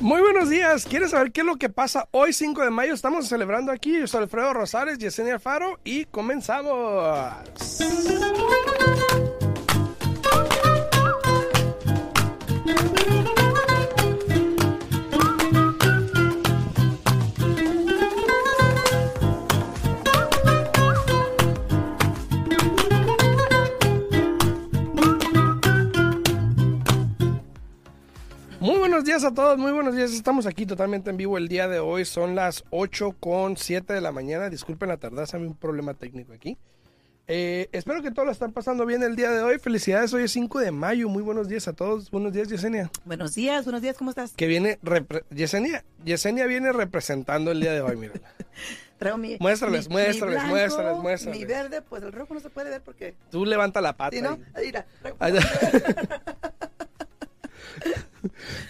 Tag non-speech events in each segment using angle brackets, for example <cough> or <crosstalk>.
Muy buenos días. ¿Quieres saber qué es lo que pasa hoy 5 de mayo? Estamos celebrando aquí. Yo soy Alfredo Rosales, Yesenia Alfaro y comenzamos. Días a todos, muy buenos días. Estamos aquí totalmente en vivo el día de hoy. Son las 8 con 7 de la mañana. Disculpen la tardanza, hay un problema técnico aquí. Eh, espero que todos lo están pasando bien el día de hoy. Felicidades, hoy es 5 de mayo. Muy buenos días a todos. Buenos días, Yesenia. Buenos días, buenos días, ¿cómo estás? Que viene, Yesenia, Yesenia viene representando el día de hoy, mira. <laughs> Traigo mi. Muéstrales, mi- muéstrales, mi muéstrales, blanco, muéstrales. Mi verde, pues el rojo no se puede ver porque. Tú levanta la pata. ¿Sí, no? Ahí, Mira, <laughs> <laughs>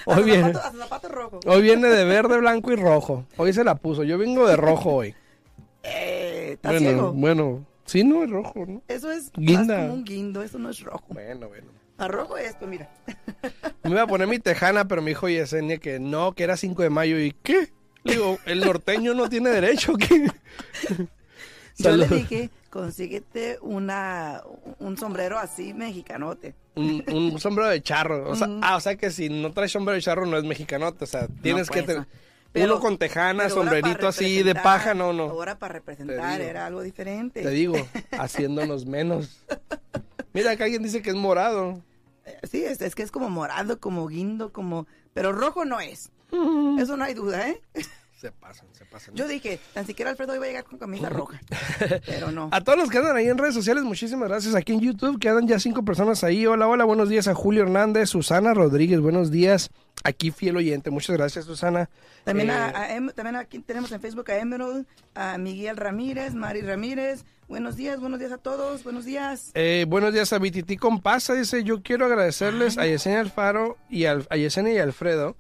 Hoy viene, zapato- hasta zapato rojo. hoy viene de verde, blanco y rojo. Hoy se la puso. Yo vengo de rojo hoy. Eh, ¿Estás Bueno, ciego? bueno. Sí, no es rojo, ¿no? Eso es Guinda. como un guindo, eso no es rojo. Bueno, bueno. A rojo es esto, mira. <laughs> Me iba a poner mi tejana, pero me dijo Yesenia que no, que era 5 de mayo. ¿Y qué? Le digo, ¿el norteño no tiene derecho? ¿Qué? Yo le dije, consíguete una, un sombrero así mexicanote. Un, un <laughs> sombrero de charro. O sea, Mm. ah, o sea que si no traes sombrero de charro no es mexicanote. O sea, tienes que pues, tener no. Pero- uno con tejana, sombrerito así de paja, no, no. Ahora para Te representar digo. era algo diferente. Te digo, <laughs> haciéndonos menos. Mira, acá alguien dice que es morado. Sí, es, es que es como morado, como guindo, como... Pero rojo no es. Eso no hay duda, ¿eh? Se pasan, se pasan. Yo dije, tan siquiera Alfredo iba a llegar con camisa roja. Pero no. <laughs> A todos los que andan ahí en redes sociales, muchísimas gracias. Aquí en YouTube quedan ya cinco personas ahí. Hola, hola, buenos días a Julio Hernández, Susana Rodríguez, buenos días. Aquí fiel oyente, muchas gracias, Susana. También, Eh, a- a Em- también aquí tenemos en Facebook a Emerald, a Miguel Ramírez, Mari Ramírez. Buenos días, buenos días a todos, buenos días. eh, buenos días a Vititi Compasa. Dice, yo quiero agradecerles a Yesenia Alfaro y al- a Yesenia y Alfredo.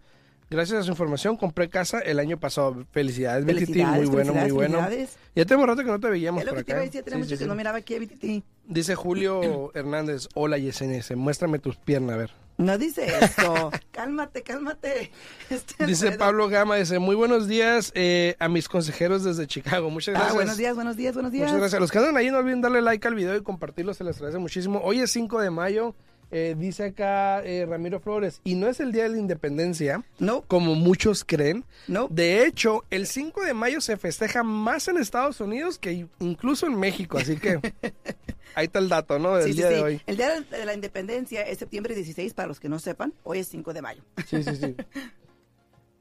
Gracias a su información compré casa el año pasado. Felicidades, Vititi, muy bueno, muy bueno. Ya tengo rato que no te veíamos Es lo por que te acá. iba a decir, tenía Sí, sí, que sí. no miraba aquí a BTT. Dice Julio <clears throat> Hernández, hola dice, muéstrame tus piernas, a ver. No dice eso. <laughs> cálmate, cálmate. Este Dice. Pablo Gama, dice, muy buenos días eh, a mis consejeros desde Chicago. Muchas gracias. Ah, buenos días, buenos días, buenos días. Muchas gracias. Los que andan ahí no olviden darle like al video y compartirlo, se les agradece muchísimo. Hoy es 5 de mayo, eh, dice acá eh, Ramiro Flores, y no es el Día de la Independencia, No, como muchos creen. no. De hecho, el 5 de mayo se festeja más en Estados Unidos que incluso en México, así que <laughs> ahí está el dato, ¿no? Del Sí, día sí. de hoy. El día de la independencia es septiembre 16, para los que no sepan. Hoy es 5 de mayo. Sí, sí, sí. <laughs>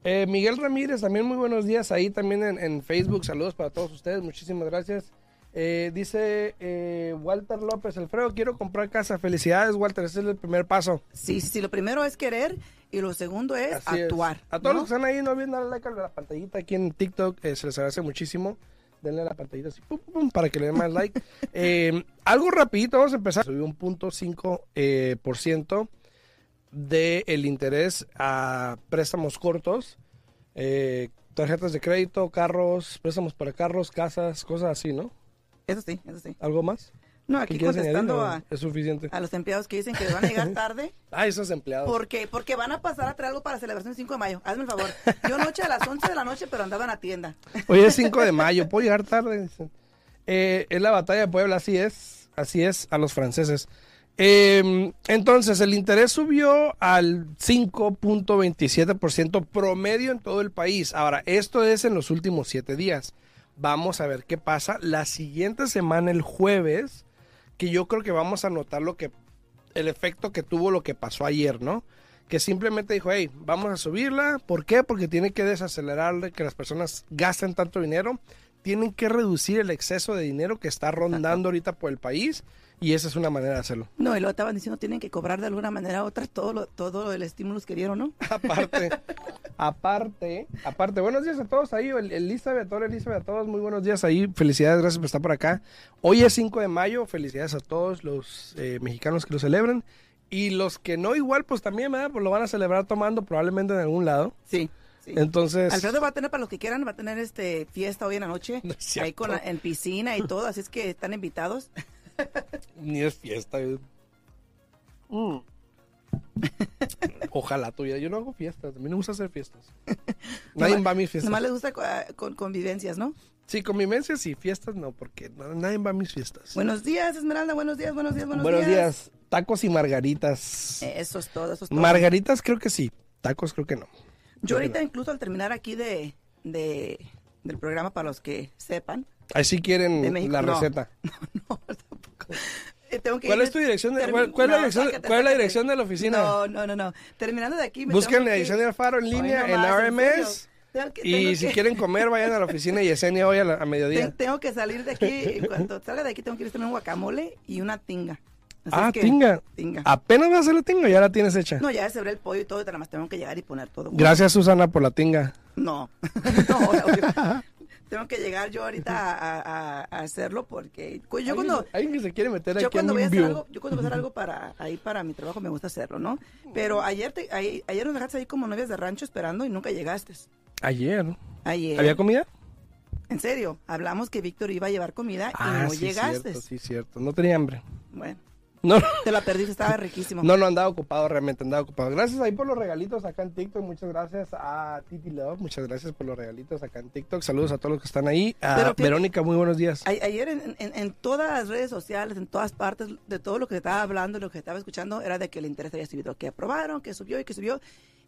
Eh, Miguel Ramírez, también muy buenos días ahí también en, en Facebook. Saludos para todos ustedes, muchísimas gracias. Eh, dice eh, Walter López, Alfredo, quiero comprar casa. Felicidades, Walter, ese es el primer paso. Sí, sí, lo primero es querer y lo segundo es Así es. actuar. A todos ¿no? los que están ahí, no olviden darle like a la pantallita aquí en TikTok, eh, se les agradece muchísimo. Denle a la pantallita así, pum, pum, pum, para que le den más like. <laughs> Eh, algo rapidito, vamos a empezar. Subió un punto cinco eh, por ciento del interés a préstamos cortos, eh, tarjetas de crédito, carros, préstamos para carros, casas, cosas así, ¿no? Eso sí, eso sí. ¿Algo más? No, ¿Qué aquí añadir, contestando a, Es suficiente. a los empleados que dicen que van a llegar <laughs> tarde. Ah, esos empleados. ¿Por qué? Porque van a pasar a traer algo para la celebración del 5 de mayo. Hazme el favor. Yo anoche a las 11 de la noche, pero andaba en la tienda. <laughs> Hoy es 5 de mayo, <laughs> puedo llegar tarde. Eh, es la batalla de Puebla, así es, así es a los franceses. Eh, entonces, el interés subió al 5.27% promedio en todo el país. Ahora, esto es en los últimos siete días. Vamos a ver qué pasa la siguiente semana, el jueves, que yo creo que vamos a notar lo que, el efecto que tuvo lo que pasó ayer, ¿no? Que simplemente dijo, hey, vamos a subirla. ¿Por qué? Porque tiene que desacelerar que las personas gasten tanto dinero. Tienen que reducir el exceso de dinero que está rondando ahorita por el país. Y esa es una manera de hacerlo. No, y lo estaban diciendo, tienen que cobrar de alguna manera u otra todo, lo, todo el estímulo que dieron, ¿no? <laughs> Aparte, aparte, aparte, buenos días a todos ahí, el- Elizabeth, hola Elizabeth, a todos, muy buenos días ahí, felicidades, gracias por estar por acá. Hoy es 5 de mayo, felicidades a todos los eh, mexicanos que lo celebran. Y los que no, igual, pues también, ¿verdad? Pues lo van a celebrar tomando probablemente en algún lado. Sí. Sí. Entonces, Alfredo va a tener, para los que quieran, va a tener este fiesta hoy en la noche, No ahí con la- en piscina y todo, así es que están invitados. <laughs> ni es fiesta. Mm. Ojalá tuviera. Yo no hago fiestas. A mí no me gusta hacer fiestas. <laughs> Nadie va a mis fiestas. Nomás les gusta ah, con convivencias, ¿no? Sí, convivencias sí, fiestas no, porque nadie va a mis fiestas. Buenos días, Esmeralda. Buenos días, buenos días, buenos, Buenos días. Tacos y margaritas. Eso es todo, eso es todo. Margaritas creo que sí. Tacos creo que no. Yo ahorita incluso al terminar aquí de, de del programa, para los que sepan, Ahí sí quieren De la no. receta. <laughs> no, tampoco. Eh, tengo que ¿Cuál es tu dirección de, cuál, cuál es la No, dirección, cuál es la dirección de la oficina? No, no, no, no. Terminando de aquí. me Busquen la que- dirección del Faro en línea en RMS. Tengo que- Y tengo si que- quieren comer, vayan a la oficina y Yesenia hoy a, la- a mediodía. <laughs> Ten- tengo que salir de aquí. En cuanto salga de aquí, tengo que ir a tener un guacamole y una tinga. Así Ah, es que- tinga. Tinga. Apenas vas a hacer la tinga, ya la tienes hecha. No, ya cebré el pollo y todo, y nada más tengo que llegar y poner todo. Gracias, Susana, por la tinga. No, <laughs> no, obvio. <laughs> tengo que llegar yo ahorita a, a- a hacerlo porque yo cuando Alguien que se quiere meter yo aquí cuando voy a hacer algo, yo cuando voy a hacer algo <laughs> para ahí para mi trabajo me gusta hacerlo, ¿no? Pero ayer te, ahí- ayer nos dejaste ahí como novias de rancho esperando y nunca llegaste. Ayer. Ayer. ¿Había comida? En serio, hablamos que Víctor iba a llevar comida y Ah, no sí, llegaste. cierto, sí, cierto. No tenía hambre. Bueno, <laughs> No, te la perdiste, estaba riquísimo. no, no andaba ocupado realmente, andaba ocupado. Gracias ahí por los regalitos acá en TikTok. Muchas gracias a Titi Love. Muchas gracias por los regalitos acá en TikTok. Saludos a todos los que están ahí. A Pero Verónica, muy buenos días. A- Ayer en, en- en todas las redes sociales, en todas partes, de todo lo que estaba hablando, lo que estaba escuchando, era de que el interés había subido, que aprobaron, que subió y que subió.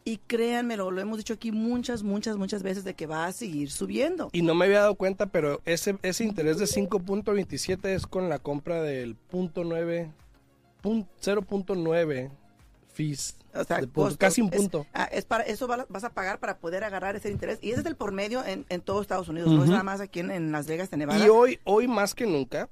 Y créanme, lo, lo hemos dicho aquí muchas, muchas, muchas veces, de que va a seguir subiendo. Y no me había dado cuenta, pero ese, ese interés de 5.27 es con la compra del punto .9, pun- 0.9 fees. O sea, de casi un punto. ah, Es, para, eso va- vas a pagar para poder agarrar ese interés. Y ese es el por medio en, en todo Estados Unidos, no es nada más aquí en, en Las Vegas, de Nevada. Y hoy, hoy más que nunca,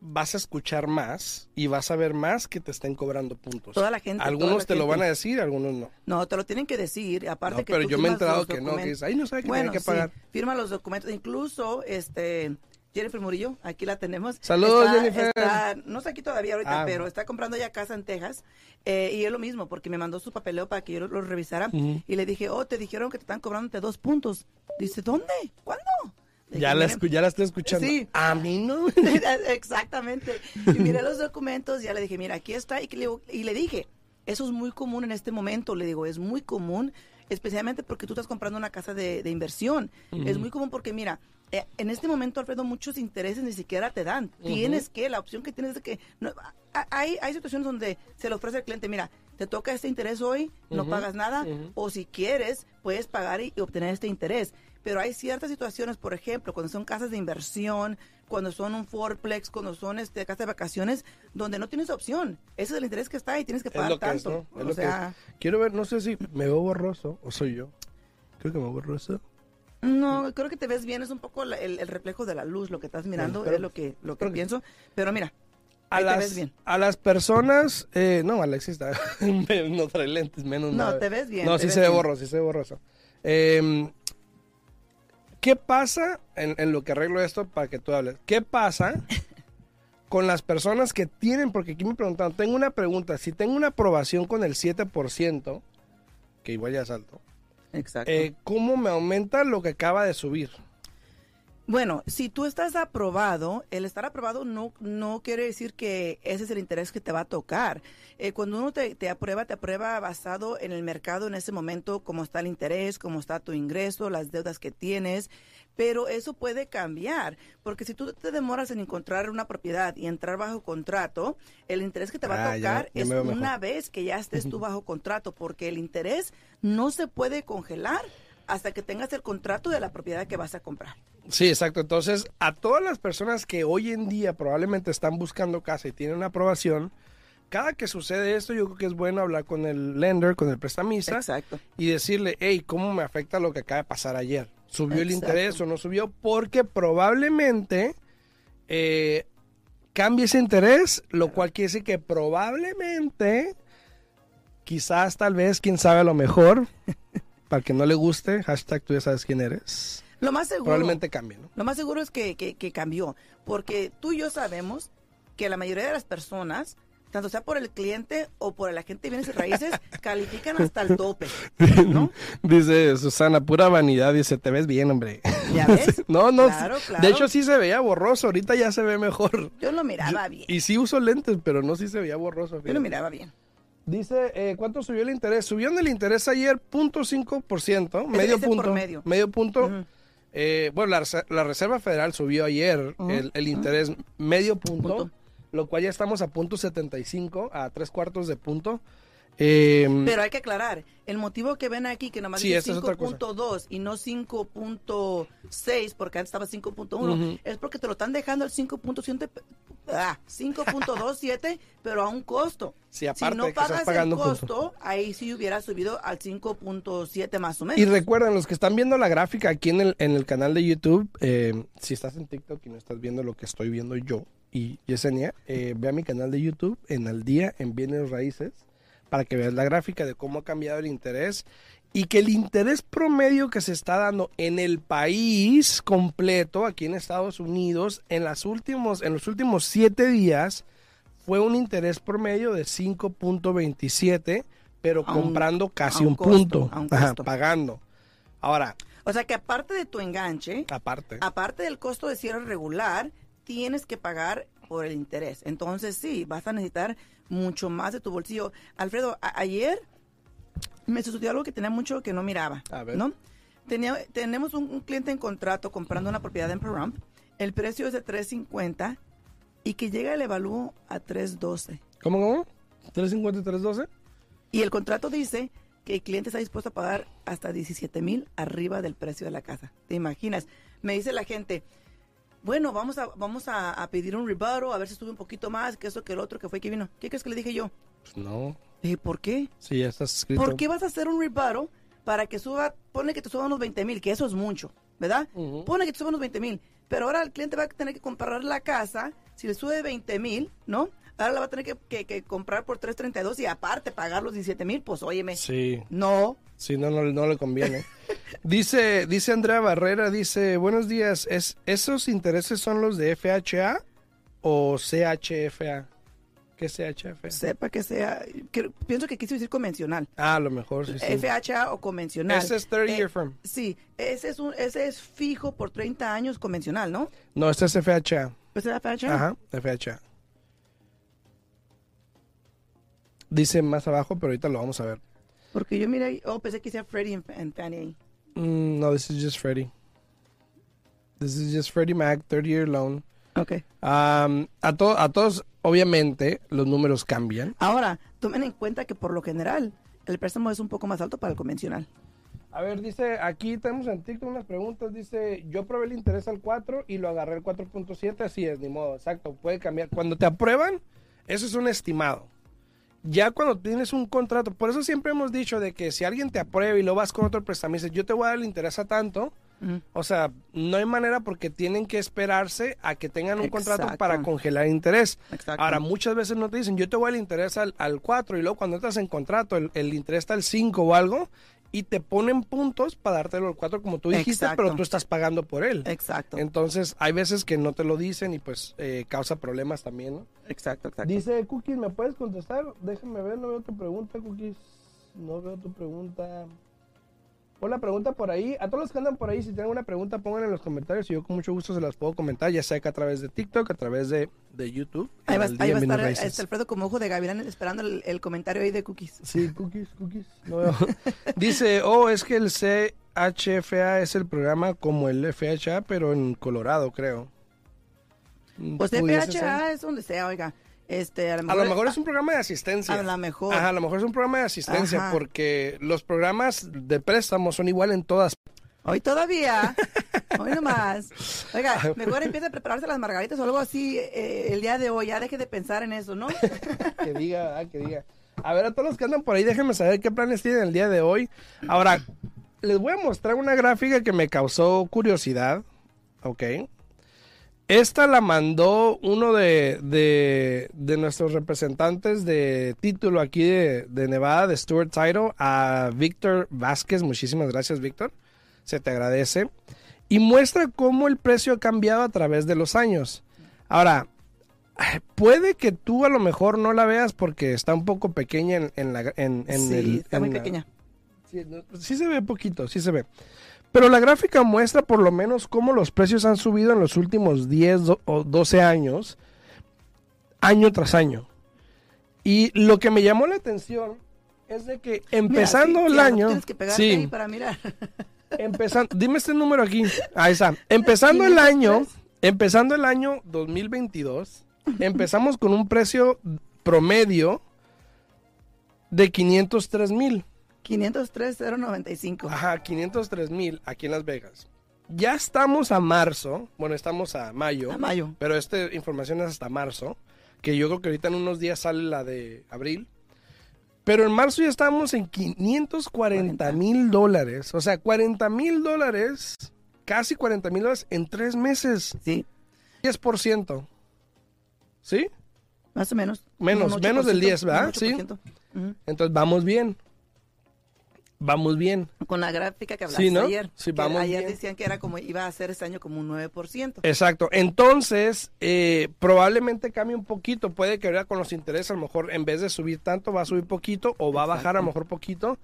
vas a escuchar más y vas a ver más que te estén cobrando puntos. Toda la gente, Algunos la te lo van a decir, algunos no. No, te lo tienen que decir, aparte No, que pero tú yo me he enterado que no, que no sabe que Bueno, tiene que pagar. sí, firma los documentos. Incluso, este, Jennifer Murillo, aquí la tenemos. Saludos, Está- Jennifer. está- no está aquí todavía ahorita, Ah. pero está comprando ya casa en Texas. eh, y es lo mismo, porque me mandó su papeleo para que yo lo, lo revisara. Y le dije, oh, te dijeron que te están cobrándote dos puntos. Dice, ¿dónde? ¿Cuándo? Ya la, "Miren, escu- ya la estoy escuchando. Sí. A mí no. <laughs> Exactamente. Y miré los documentos, ya le dije, mira, aquí está. Y, le, y le dije, eso es muy común en este momento. Le digo, es muy común, especialmente porque tú estás comprando una casa de, de inversión. Es muy común porque, mira, eh, en este momento, Alfredo, muchos intereses ni siquiera te dan. Tienes que, la opción que tienes es de que... no- hay, hay situaciones donde se le ofrece al cliente, mira, te toca este interés hoy, no pagas nada, o si quieres, puedes pagar y, y obtener este interés. Pero hay ciertas situaciones, por ejemplo, cuando son casas de inversión, cuando son un fourplex, cuando son este, casas de vacaciones, donde no tienes opción. Ese es el interés que está y tienes que Es pagar lo que es, tanto. ¿no? Es o lo que sea, es. Quiero ver, no sé si me veo borroso o soy yo. Creo que me veo borroso. No, creo que te ves bien, es un poco la- el, el reflejo de la luz, lo que estás mirando, pero- es lo que, lo que pienso. Pero mira, A ahí te las, ves bien. a las personas, eh, no, Alexis <laughs> está, no trae lentes, menos No, nada. te ves bien, No, sí se ve borroso, sí se ve borroso. Eh, ¿Qué pasa en, en lo que arreglo esto para que tú hables? ¿Qué pasa <laughs> con las personas que tienen, porque aquí me preguntaron, tengo una pregunta, si tengo una aprobación con el 7%, que igual ya es alto, Exacto. eh, ¿cómo me aumenta lo que acaba de subir? Bueno, si tú estás aprobado, el estar aprobado no, no quiere decir que ese es el interés que te va a tocar. Eh, cuando uno te, te aprueba, te aprueba basado en el mercado en ese momento, cómo está el interés, cómo está tu ingreso, las deudas que tienes. Pero eso puede cambiar, porque si tú te demoras en encontrar una propiedad y entrar bajo contrato, el interés que te va Ah, a ya, tocar ya es una vez que ya estés tú <laughs> bajo contrato, porque el interés no se puede congelar hasta que tengas el contrato de la propiedad que vas a comprar. Sí, exacto. Entonces, a todas las personas que hoy en día probablemente están buscando casa y tienen una aprobación, cada que sucede esto, yo creo que es bueno hablar con el lender, con el prestamista, Exacto. y decirle, hey, ¿cómo me afecta lo que acaba de pasar ayer? ¿Subió el interés o no subió? Porque probablemente eh, cambie ese interés, lo cual quiere decir que probablemente, quizás, tal vez, quién sabe a lo mejor, <laughs> para que no le guste, hashtag tú ya sabes quién eres, Lo más seguro, probablemente cambie, ¿no? lo más seguro es que, que- que cambió, porque tú y yo sabemos que la mayoría de las personas, tanto sea por el cliente o por el agente de bienes y raíces, <laughs> califican hasta el tope, ¿no? Dice Susana, pura vanidad, dice, te ves bien, hombre. ¿Ya <laughs> ves? No, no, Claro, sí- claro. de hecho sí se veía borroso, ahorita ya se ve mejor. Yo lo miraba bien, Y sí uso lentes, pero no sí se veía borroso. yo fíjate. lo miraba bien. Dice, eh, ¿cuánto subió el interés? Subió en el interés ayer 0.5%, medio punto. medio. punto. Ujú. Eh, bueno, la, la Reserva Federal subió ayer el interés medio punto, Punto. Lo cual ya estamos a punto 75, a tres cuartos de punto. Eh, Pero hay que aclarar, el motivo que ven aquí, que nomás Sí, dice esa es otra cosa. 5.2 y no 5.6, porque antes estaba 5.1, Ujú. es porque te lo están dejando el 5.7, ah, 5.27, pero a un costo. Sí, aparte si no pagas pagando el costo, ahí sí hubiera subido al 5.7 más o menos. Y recuerden, los que están viendo la gráfica aquí en el, en el canal de YouTube, eh, si estás en TikTok y no estás viendo lo que estoy viendo yo y Yesenia, eh, ve a mi canal de YouTube en Al Día en Bienes Raíces para que veas la gráfica de cómo ha cambiado el interés y que el interés promedio que se está dando en el país completo, aquí en Estados Unidos, en, las últimos, en los últimos siete días, fue un interés promedio de 5.27, pero un- comprando casi un costo, punto, un Ajá, pagando. Ahora, O sea que aparte de tu enganche, aparte. aparte del costo de cierre regular, tienes que pagar por el interés. Entonces sí, vas a necesitar mucho más de tu bolsillo. Alfredo, ayer me sucedió algo que tenía mucho que no miraba. A ver. ¿no? Tenía, tenemos un, un cliente en contrato comprando una propiedad en Pahrump. El precio es de 350 y que llega el evalúo a 312. ¿Cómo, cómo? ¿350 y 312? Y el contrato dice que el cliente está dispuesto a pagar hasta 17 mil arriba del precio de la casa. ¿Te imaginas? Me dice la gente, bueno, vamos a, vamos a, a pedir un rebuttal, a ver si sube un poquito más, que eso, que el otro, que fue que vino. ¿Qué crees que le dije yo? Pues no. Dije, ¿por qué? Sí, ya estás escrito. ¿Por qué vas a hacer un rebuttal para que suba, pone que te suba unos 20 mil, que eso es mucho, ¿verdad? Ujú. Pone que te suba unos 20 mil, pero ahora el cliente va a tener que comprar la casa, si le sube 20 mil, ¿no? Ahora la va a tener que, que- que comprar por 332 y aparte pagar los 17 mil, pues óyeme. Sí, No, sí, no, no, no le conviene. <laughs> dice, dice Andrea Barrera, dice, buenos días, ¿es, ¿esos intereses son los de FHA o CHFA? ¿Qué es CHFA? sepa que sea, que- pienso que quiso decir convencional. Ah, a lo mejor, sí, sí. FHA o convencional. Ese es 30 Eh, year firm. Sí, ese es, un, ese es fijo por 30 años convencional, ¿no? No, este es FHA. ¿Ese es FHA? Ajá, FHA. Dice más abajo, pero ahorita lo vamos a ver. Porque yo miré, oh, pensé que sea Freddie and, Fannie ahí. Mm, no, this is just Freddie. This is just Freddie Mac, 30 year loan. Ok. Um, a, to- a todos, obviamente, los números cambian. Ahora, tomen en cuenta que por lo general el préstamo es un poco más alto para el convencional. A ver, dice, aquí tenemos en TikTok unas preguntas. Dice, yo probé el interés al 4 y lo agarré al 4.7. Así es, ni modo, exacto, puede cambiar. Cuando te aprueban, eso es un estimado. Ya cuando tienes un contrato, por eso siempre hemos dicho de que si alguien te aprueba y lo vas con otro dices, yo te voy a dar el interés a tanto, o sea, no hay manera porque tienen que esperarse a que tengan un contrato para congelar interés. Exacto. Ahora, muchas veces no te dicen, yo te voy al interés al, al 4 y luego cuando entras en contrato, el, el interés está al 5 o algo y te ponen puntos para dártelo al 4 como tú dijiste, Exacto. pero tú estás pagando por él. Exacto. Entonces, hay veces que no te lo dicen y pues eh, causa problemas también, ¿no? Exacto, exacto. Dice, Cookies, ¿me puedes contestar? Déjame ver, no veo tu pregunta, Cookies. No veo tu pregunta. Pon la pregunta por ahí. A todos los que andan por ahí, si tienen una pregunta, pongan en los comentarios y yo con mucho gusto se las puedo comentar, ya sea que a través de TikTok, a través de, de YouTube. Ahí va, ahí a estar este Alfredo como ojo de gavilán esperando el, el comentario ahí de cookies. Sí, cookies, cookies. No veo. <laughs> Dice, oh, es que el CHFA es el programa como el FHA, pero en Colorado, creo. Pues. FHA es donde sea, oiga. Este, a lo A mejor, lo mejor es un programa de asistencia. a lo mejor. Ajá, a lo mejor es un programa de asistencia Ajá. porque los programas de préstamo son igual en todas. Hoy todavía. <laughs> Hoy nomás. Oiga, mejor empieza a prepararse las margaritas o algo así eh, el día de hoy. Ya deje de pensar en eso, ¿no? <laughs> Que diga, ah, que diga. A ver, a todos los que andan por ahí, déjenme saber qué planes tienen el día de hoy. Ahora, les voy a mostrar una gráfica que me causó curiosidad. Ok. Esta la mandó uno de, de, de nuestros representantes de título aquí de, de Nevada, de Stuart Title, a Víctor Vázquez. Muchísimas gracias, Víctor. Se te agradece. Y muestra cómo el precio ha cambiado a través de los años. Ahora, puede que tú a lo mejor no la veas porque está un poco pequeña en, en la... En, en sí, el- está muy la- pequeña. Sí, no, sí se ve poquito, sí se ve. Pero la gráfica muestra por lo menos cómo los precios han subido en los últimos 10 do- o 12 años, año tras año. Y lo que me llamó la atención es de que empezando Mira, sí, el año... Tienes que pegarte sí, ahí para mirar. <laughs> empezando, dime este número aquí. <laughs> Ahí está. Empezando el año, empezando el año 2022, empezamos con un precio promedio de 503 mil. 503,095. Ajá, 503 mil aquí en Las Vegas. Ya estamos a marzo, bueno, estamos a mayo, A mayo. pero esta información es hasta marzo, que yo creo que ahorita en unos días sale la de abril. Pero en marzo ya estamos en 540 mil dólares. O sea, 40 mil dólares, casi 40 mil dólares en tres meses. Sí, 10%. ¿Sí? más o menos. Menos, menos del 8%, 10, ¿verdad? Sí. 8%. Ujú. Entonces vamos bien. Vamos bien. Con la gráfica que hablaste Sí, ¿no? ayer. Sí, vamos ayer bien. decían que era como iba a ser este año como un 9%. Exacto. Entonces, eh, probablemente cambie un poquito. Puede que ahora con los intereses, a lo mejor en vez de subir tanto, va a subir poquito o va a bajar a lo mejor poquito.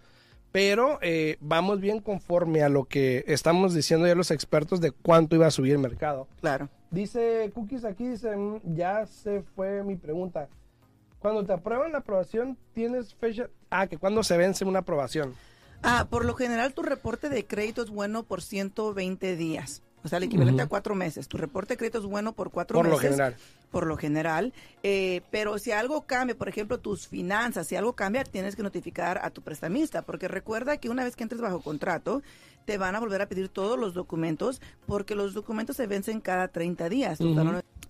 Pero eh, vamos bien conforme a lo que estamos diciendo ya los expertos de cuánto iba a subir el mercado. Claro. Dice Cookies aquí, dice, "Mm, ya se fue mi pregunta. Cuando te aprueban la aprobación, ¿tienes fecha? Ah, que cuando se vence una aprobación. Ah, por lo general tu reporte de crédito es bueno por 120 días. O sea, el equivalente a cuatro meses. Tu reporte de crédito es bueno por cuatro Por lo meses. general. Por lo general. Eh, pero si algo cambia, por ejemplo, tus finanzas, si algo cambia, tienes que notificar a tu prestamista. Porque recuerda que una vez que entres bajo contrato, te van a volver a pedir todos los documentos, porque los documentos se vencen cada 30 días.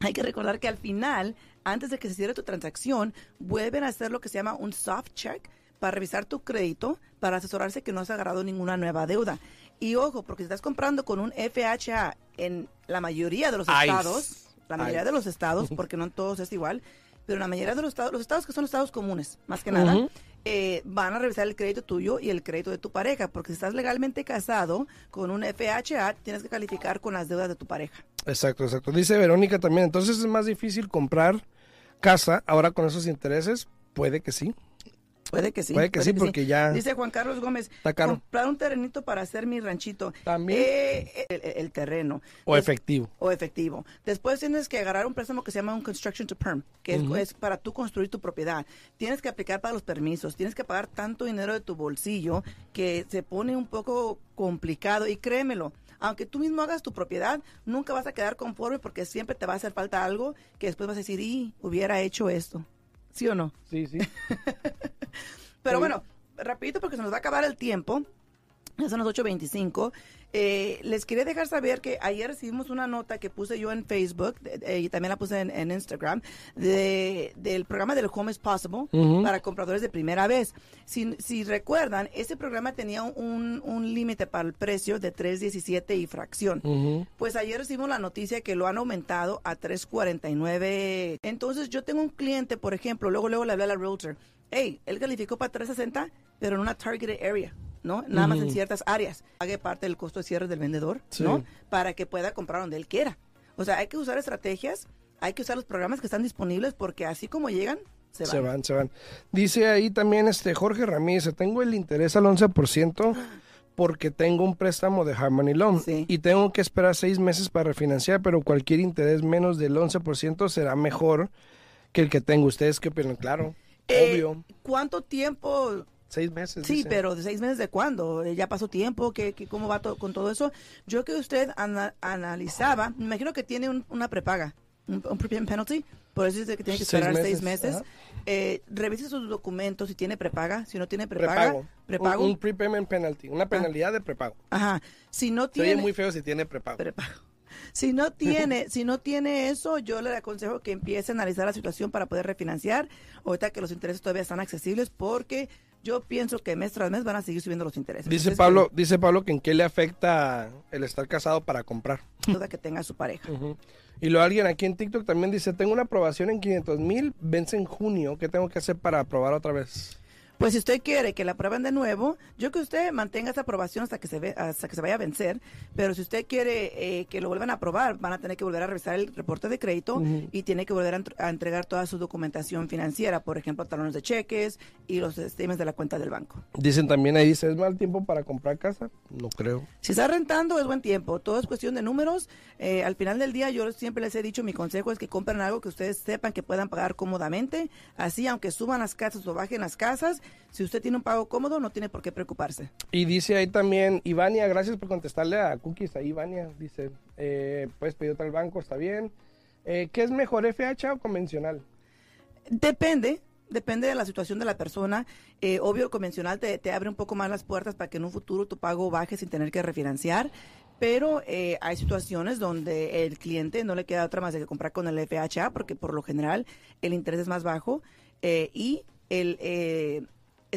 Hay que recordar que al final, antes de que se cierre tu transacción, vuelven a hacer lo que se llama un soft check para revisar tu crédito, para asesorarse que no has agarrado ninguna nueva deuda. Y ojo, porque si estás comprando con un FHA en la mayoría de los estados, la mayoría ay. de los estados, <laughs> porque no en todos es igual, pero la mayoría de los estados, los estados que son estados comunes, más que nada, eh, van a revisar el crédito tuyo y el crédito de tu pareja, porque si estás legalmente casado con un FHA, tienes que calificar con las deudas de tu pareja. Exacto, exacto. Dice Verónica también, entonces es más difícil comprar casa ahora con esos intereses. Puede que sí. Puede que sí. Puede que sí, porque ya Dice Juan Carlos Gómez, está caro. comprar un terrenito para hacer mi ranchito. También. Eh, el, el terreno. O Des- efectivo. o efectivo. Después tienes que agarrar un préstamo que se llama un construction to perm, que es- es, para tú construir tu propiedad. Tienes que aplicar para los permisos, tienes que pagar tanto dinero de tu bolsillo que se pone un poco complicado y créemelo. Aunque tú mismo hagas tu propiedad, nunca vas a quedar conforme porque siempre te va a hacer falta algo que después vas a decir, y hubiera hecho esto. ¿Sí o no? Sí, sí. <laughs> Pero Sí. bueno, rapidito porque se nos va a acabar el tiempo. Son las 8.25. Eh, les quería dejar saber que ayer recibimos una nota que puse yo en Facebook eh, y también la puse en, en Instagram de, del programa del Home is Possible para compradores de primera vez. Si, si recuerdan, ese programa tenía un, un límite para el precio de 3.17 y fracción. Pues ayer recibimos la noticia que lo han aumentado a 3.49. Entonces yo tengo un cliente, por ejemplo, luego luego le hablé a la realtor. Hey, él calificó para 360, pero en una targeted area, ¿no? Nada más en ciertas áreas. Pague parte del costo de cierre del vendedor, Sí. ¿no? Para que pueda comprar donde él quiera. O sea, hay que usar estrategias, hay que usar los programas que están disponibles porque así como llegan, se van. Se van, se van. Dice ahí también este Jorge Ramírez, tengo el interés al 11% porque tengo un préstamo de Harmony Loan Sí. y tengo que esperar seis meses para refinanciar, pero cualquier interés menos del 11% será mejor que el que tengo. ¿Ustedes qué opinan? Claro, Eh, obvio. ¿Cuánto tiempo Seis meses. Sí, dice. pero de seis meses de cuándo? Eh, ¿Ya pasó tiempo? ¿Qué, qué- cómo va to- con todo eso? Yo que usted ana- analizaba, me imagino que tiene un- una prepaga, un, un prepayment penalty, por eso dice que tiene que Seis esperar seis meses, ajá. Eh, revise sus documentos si tiene prepaga, si no tiene prepaga. Prepago. Prepago. Un, un prepayment penalty, una penalidad de prepago. Ajá. Si no tiene oye muy feo si tiene prepago. prepago. <laughs> Si no tiene, si no tiene eso, yo le aconsejo que empiece a analizar la situación para poder refinanciar. Ahorita que los intereses todavía están accesibles, porque yo pienso que mes tras mes van a seguir subiendo los intereses. Dice Entonces, Pablo, dice Pablo que en qué le afecta el estar casado para comprar. que duda que tenga su pareja. Y luego alguien aquí en TikTok también dice, tengo una aprobación en 500 mil, vence en junio, ¿qué tengo que hacer para aprobar otra vez? Pues si usted quiere que la aprueben de nuevo, yo que usted mantenga esa aprobación hasta que se ve, hasta que se vaya a vencer, pero si usted quiere eh, que lo vuelvan a aprobar, van a tener que volver a revisar el reporte de crédito y tiene que volver a, entr- a entregar toda su documentación financiera, por ejemplo, talones de cheques y los estimes de la cuenta del banco. Dicen también ahí, ¿es mal tiempo para comprar casa? No creo. Si está rentando es buen tiempo, todo es cuestión de números. Eh, al final del día yo siempre les he dicho, mi consejo es que compren algo que ustedes sepan que puedan pagar cómodamente. Así, aunque suban las casas o bajen las casas, si usted tiene un pago cómodo no tiene por qué preocuparse. Y dice ahí también, Ivania, gracias por contestarle a Cookies. Ahí, Ivania, dice, eh, puedes pedir al banco, está bien. Eh, ¿Qué es mejor, FHA o convencional? Depende, depende de la situación de la persona. Eh, obvio, el convencional te, te abre un poco más las puertas para que en un futuro tu pago baje sin tener que refinanciar. Pero eh, hay situaciones donde el cliente no le queda otra más de que comprar con el FHA, porque por lo general el interés es más bajo eh, y el, eh,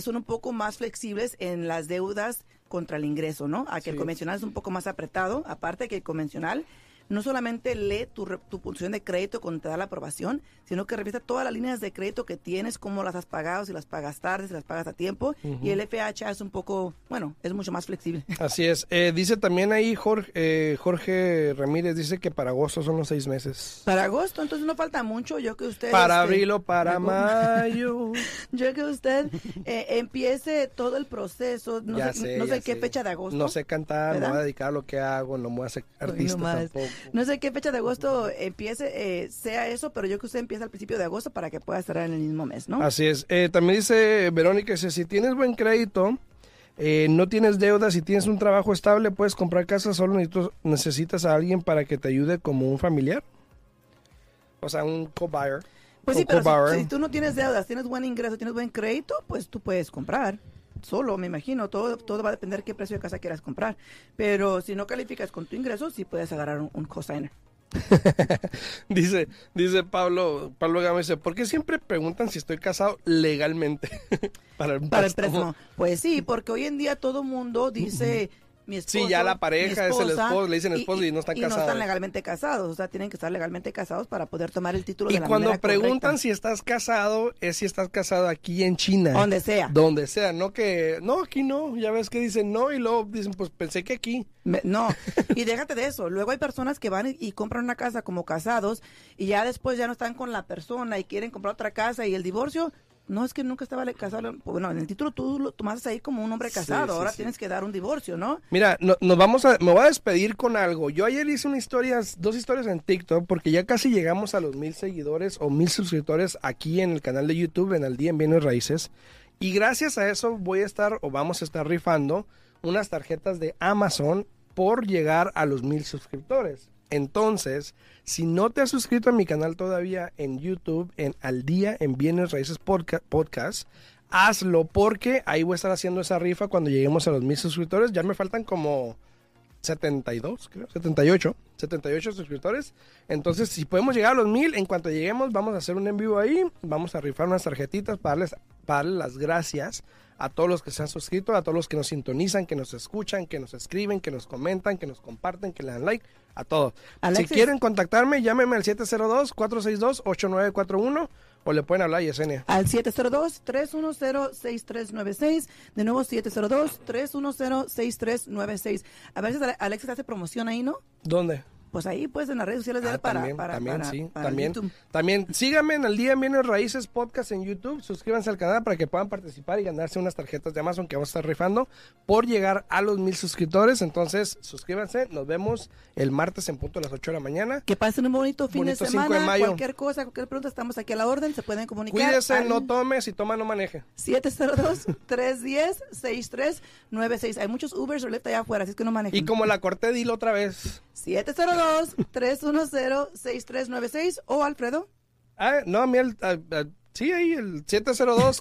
son un poco más flexibles en las deudas contra el ingreso, ¿no? A que el convencional es un poco más apretado, aparte que el convencional no solamente lee tu, tu función de crédito cuando te da la aprobación, sino que revisa todas las líneas de crédito que tienes, cómo las has pagado, si las pagas tarde, si las pagas a tiempo. Y el FHA es un poco, bueno, es mucho más flexible. <laughs> Así es. Eh, dice también ahí Jorge, eh, Jorge Ramírez, dice que para agosto son los seis meses. Para agosto, entonces no falta mucho. Yo que usted. Para este, abril o para mayo. <laughs> Yo que usted eh, empiece todo el proceso. No Ya sé, sé, no sé qué sé. fecha de agosto. No sé cantar, no voy a dedicar a lo que hago, no me voy a hacer artista tampoco. No sé qué fecha de agosto empiece, eh, sea eso, pero yo que usted empieza al principio de agosto para que pueda estar en el mismo mes, ¿no? Así es. Eh, también dice Verónica, dice, si tienes buen crédito, eh, no tienes deudas, si tienes un trabajo estable, puedes comprar casa, solo necesitas a alguien para que te ayude como un familiar. O sea, un co-buyer. Pues sí, pero si- si, tú no tienes deudas, tienes buen ingreso, tienes buen crédito, pues tú puedes comprar. Solo, me imagino, todo, todo va a depender qué precio de casa quieras comprar. Pero si no calificas con tu ingreso, sí puedes agarrar un, un cosigner. <laughs> Dice, dice Pablo, Pablo Gámez, dice, ¿por qué siempre preguntan si estoy casado legalmente? <laughs> para el Para el préstamo. Pues sí, porque hoy en día todo mundo dice mi esposo. Sí, ya la pareja es el esposo, le dicen esposo y no están y no casados. están legalmente casados, o sea, tienen que estar legalmente casados para poder tomar el título Y de la cuando manera preguntan correcta. si estás casado, es si estás casado aquí en China. Donde sea. Donde sea, no que, no, aquí no, ya ves que dicen no y luego dicen, pues pensé que aquí. Me- No, y déjate de eso. Luego hay personas que van y, y compran una casa como casados y ya después ya no están con la persona y quieren comprar otra casa y el divorcio. No es que nunca estaba casado. Bueno, en el título tú lo tomaste ahí como un hombre casado. sí, Ahora sí. tienes que dar un divorcio, ¿no? Mira, no- nos vamos a, me voy a despedir con algo. Yo ayer hice una historia, dos historias en TikTok, porque ya casi llegamos a los mil seguidores o mil suscriptores aquí en el canal de YouTube, en el día en Bienes Raíces. Y gracias a eso voy a estar o vamos a estar rifando unas tarjetas de Amazon por llegar a los mil suscriptores. Entonces, si no te has suscrito a mi canal todavía en YouTube, en Al Día en Bienes Raíces Podca- Podcast, hazlo porque ahí voy a estar haciendo esa rifa cuando lleguemos a los mil suscriptores. Ya me faltan como 72, creo, 78, 78 suscriptores. Entonces, si podemos llegar a los mil, en cuanto lleguemos, vamos a hacer un en vivo ahí. Vamos a rifar unas tarjetitas para para darles las gracias a todos los que se han suscrito, a todos los que nos sintonizan, que nos escuchan, que nos escriben, que nos comentan, que nos comparten, que le dan like, a todos. Alexis. Si quieren contactarme, llámenme al 702-462-8941 o le pueden hablar a Yesenia. Al 702-310-6396. De nuevo, 702-310-6396. A veces Ale- Alexis hace promoción ahí, ¿no? ¿Dónde? Pues ahí, pues en las redes sociales de Ah, él para, también, para, también, para- sí, para también, YouTube. también. Síganme en el Día en Bienes Raíces Podcast en YouTube, suscríbanse al canal para que puedan participar y ganarse unas tarjetas de Amazon que vamos a estar rifando por llegar a los mil suscriptores, entonces suscríbanse, nos vemos el martes en punto a las 8 de la mañana. Que pasen un bonito fin Bonito de 5 de semana. mayo. Cualquier cosa, cualquier pregunta, estamos aquí a la orden. Se pueden comunicar. Cuídese, al no tome, si toma no maneje. 702-310-6396. Hay muchos Ubers o allá afuera, así es que no manejen. Y como la corté, dilo otra vez. 702-310-6396 o Alfredo. Ah, no, a mí el, ah, ah, sí, ahí el 702